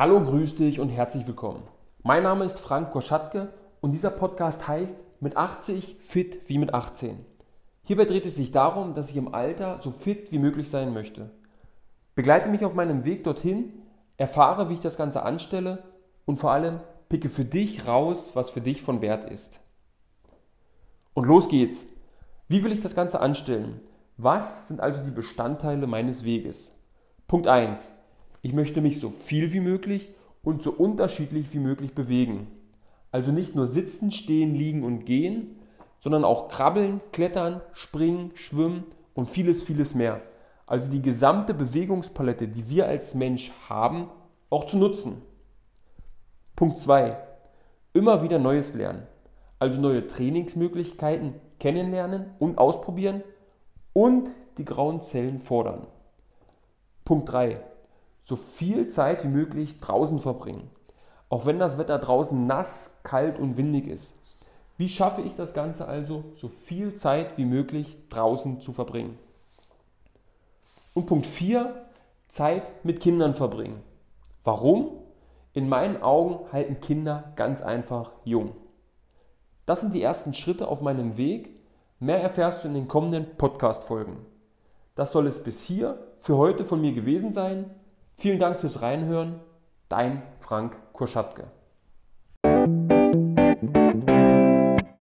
Hallo, grüß dich und herzlich willkommen. Mein Name ist Frank Koschatke und dieser Podcast heißt Mit 80 fit wie mit 18. Hierbei dreht es sich darum, dass ich im Alter so fit wie möglich sein möchte. Begleite mich auf meinem Weg dorthin, erfahre, wie ich das Ganze anstelle und vor allem picke für dich raus, was für dich von Wert ist. Und los geht's. Wie will ich das Ganze anstellen? Was sind also die Bestandteile meines Weges? Punkt 1. Ich möchte mich so viel wie möglich und so unterschiedlich wie möglich bewegen. Also nicht nur sitzen, stehen, liegen und gehen, sondern auch krabbeln, klettern, springen, schwimmen und vieles, vieles mehr. Also die gesamte Bewegungspalette, die wir als Mensch haben, auch zu nutzen. Punkt 2. Immer wieder Neues lernen. Also neue Trainingsmöglichkeiten kennenlernen und ausprobieren und die grauen Zellen fordern. Punkt 3 so viel Zeit wie möglich draußen verbringen. Auch wenn das Wetter draußen nass, kalt und windig ist. Wie schaffe ich das Ganze also, so viel Zeit wie möglich draußen zu verbringen? Und Punkt 4, Zeit mit Kindern verbringen. Warum? In meinen Augen halten Kinder ganz einfach jung. Das sind die ersten Schritte auf meinem Weg. Mehr erfährst du in den kommenden Podcast-Folgen. Das soll es bis hier für heute von mir gewesen sein. Vielen Dank fürs Reinhören. Dein Frank Kurschatke.